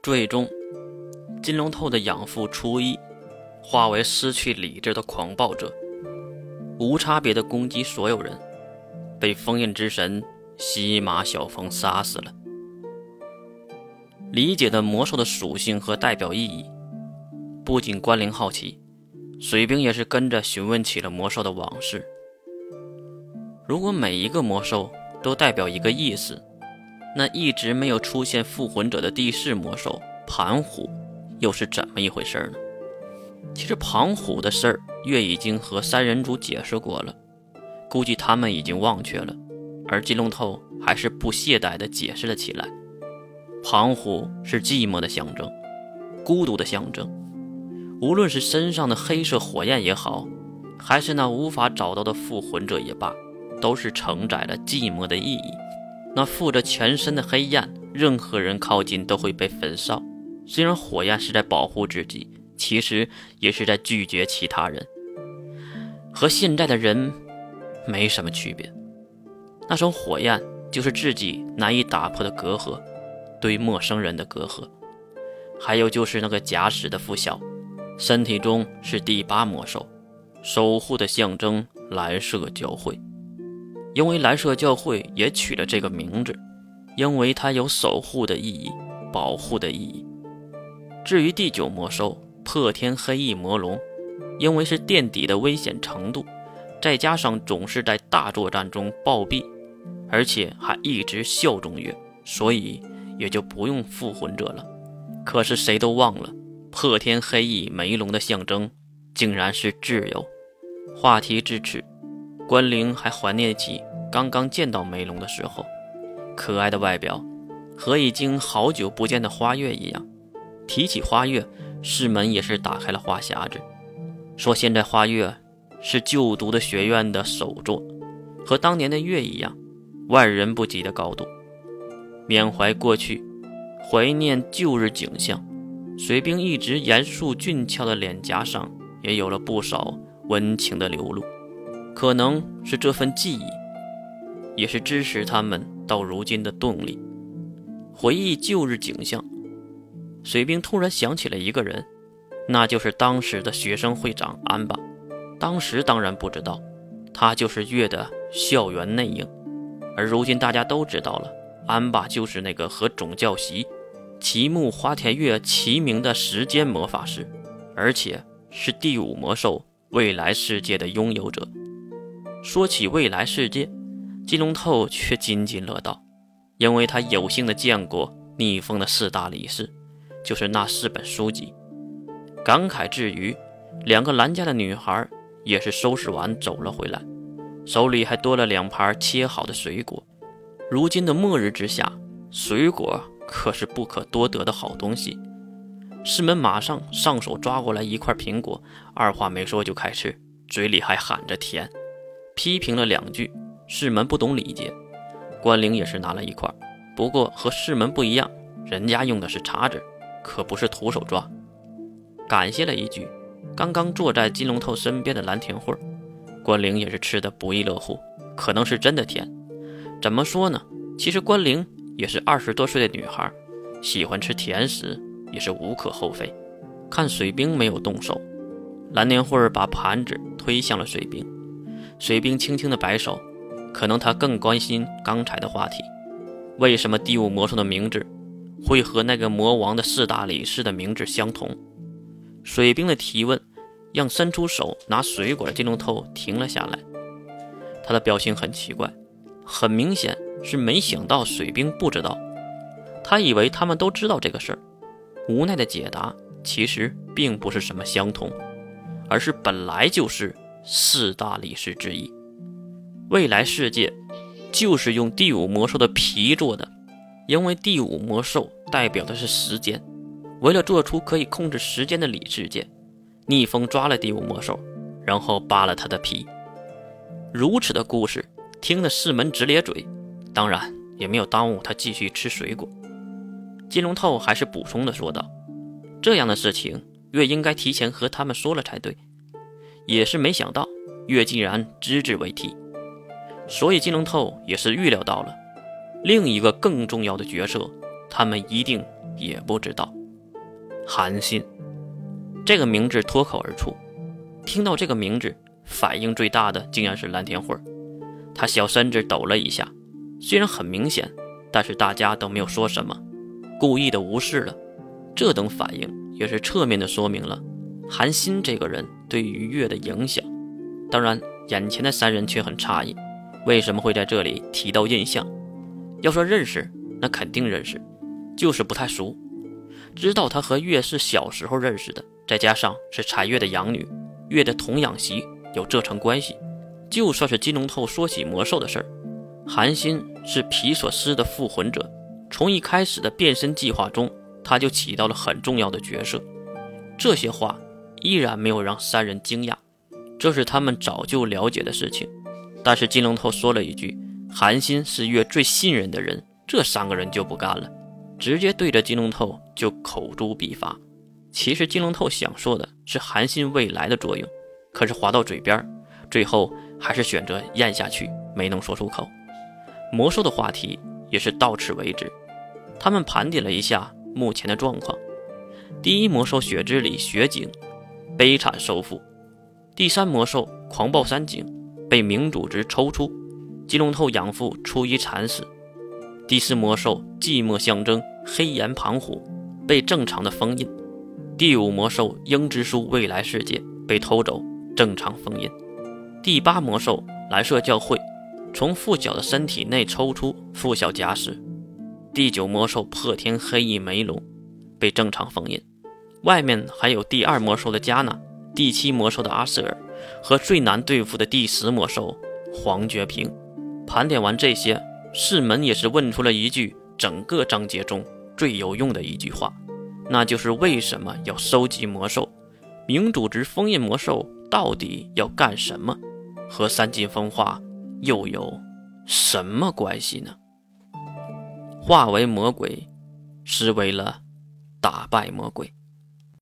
最终，金龙透的养父初一化为失去理智的狂暴者，无差别的攻击所有人，被封印之神西马小风杀死了。理解的魔兽的属性和代表意义，不仅关灵好奇，水兵也是跟着询问起了魔兽的往事。如果每一个魔兽都代表一个意思，那一直没有出现复魂者的地势魔兽盘虎，又是怎么一回事呢？其实盘虎的事儿，月已经和三人组解释过了，估计他们已经忘却了，而金龙透还是不懈怠地解释了起来。盘虎是寂寞的象征，孤独的象征。无论是身上的黑色火焰也好，还是那无法找到的复魂者也罢，都是承载了寂寞的意义。那附着全身的黑焰，任何人靠近都会被焚烧。虽然火焰是在保护自己，其实也是在拒绝其他人。和现在的人没什么区别。那种火焰就是自己难以打破的隔阂。对陌生人的隔阂，还有就是那个假使的拂晓，身体中是第八魔兽，守护的象征蓝色交汇，因为蓝色教会也取了这个名字，因为它有守护的意义，保护的意义。至于第九魔兽破天黑翼魔龙，因为是垫底的危险程度，再加上总是在大作战中暴毙，而且还一直效忠月，所以。也就不用复魂者了。可是谁都忘了，破天黑翼梅龙的象征竟然是自由。话题至此，关灵还怀念起刚刚见到梅龙的时候，可爱的外表，和已经好久不见的花月一样。提起花月，师门也是打开了话匣子，说现在花月是就读的学院的首座，和当年的月一样，万人不及的高度。缅怀过去，怀念旧日景象，水兵一直严肃俊俏的脸颊上也有了不少温情的流露。可能是这份记忆，也是支持他们到如今的动力。回忆旧日景象，水兵突然想起了一个人，那就是当时的学生会长安巴。当时当然不知道，他就是月的校园内应，而如今大家都知道了。安巴就是那个和总教习齐木花田月齐名的时间魔法师，而且是第五魔兽未来世界的拥有者。说起未来世界，金龙透却津津乐道，因为他有幸的见过逆风的四大理事，就是那四本书籍。感慨之余，两个蓝家的女孩也是收拾完走了回来，手里还多了两盘切好的水果。如今的末日之下，水果可是不可多得的好东西。师门马上上手抓过来一块苹果，二话没说就开吃，嘴里还喊着甜。批评了两句，师门不懂礼节。关灵也是拿了一块，不过和师门不一样，人家用的是叉子，可不是徒手抓。感谢了一句，刚刚坐在金龙头身边的蓝田慧，关灵也是吃的不亦乐乎，可能是真的甜。怎么说呢？其实关灵也是二十多岁的女孩，喜欢吃甜食也是无可厚非。看水兵没有动手，蓝田慧把盘子推向了水兵。水兵轻轻的摆手，可能他更关心刚才的话题：为什么第五魔兽的名字会和那个魔王的四大理事的名字相同？水兵的提问让伸出手拿水果的金龙头停了下来，他的表情很奇怪。很明显是没想到水兵不知道，他以为他们都知道这个事儿。无奈的解答其实并不是什么相同，而是本来就是四大理事之一。未来世界就是用第五魔兽的皮做的，因为第五魔兽代表的是时间。为了做出可以控制时间的理世界，逆风抓了第五魔兽，然后扒了他的皮。如此的故事。听得世门直咧嘴，当然也没有耽误他继续吃水果。金龙透还是补充的说道：“这样的事情，月应该提前和他们说了才对。也是没想到，月竟然只字未提。所以金龙透也是预料到了，另一个更重要的角色，他们一定也不知道。韩信这个名字脱口而出，听到这个名字，反应最大的竟然是蓝天慧他小身子抖了一下，虽然很明显，但是大家都没有说什么，故意的无视了。这等反应也是侧面的说明了韩信这个人对于月的影响。当然，眼前的三人却很诧异，为什么会在这里提到印象？要说认识，那肯定认识，就是不太熟。知道他和月是小时候认识的，再加上是柴月的养女，月的童养媳，有这层关系。就算是金龙透说起魔兽的事儿，韩信是皮索斯的复魂者，从一开始的变身计划中，他就起到了很重要的角色。这些话依然没有让三人惊讶，这是他们早就了解的事情。但是金龙头说了一句：“韩信是月最信任的人。”这三个人就不干了，直接对着金龙头就口诛笔伐。其实金龙头想说的是韩信未来的作用，可是话到嘴边，最后。还是选择咽下去，没能说出口。魔兽的话题也是到此为止。他们盘点了一下目前的状况：第一魔兽雪之里雪景悲惨收复；第三魔兽狂暴山井被明主之抽出，金龙头养父出于惨死；第四魔兽寂寞象征黑岩庞虎被正常的封印；第五魔兽鹰之书未来世界被偷走，正常封印。第八魔兽蓝色教会从附小的身体内抽出附小假使。第九魔兽破天黑翼梅龙被正常封印，外面还有第二魔兽的加纳，第七魔兽的阿瑟尔和最难对付的第十魔兽黄觉平。盘点完这些，世门也是问出了一句整个章节中最有用的一句话，那就是为什么要收集魔兽？明主之封印魔兽到底要干什么？和三晋风化又有什么关系呢？化为魔鬼是为了打败魔鬼。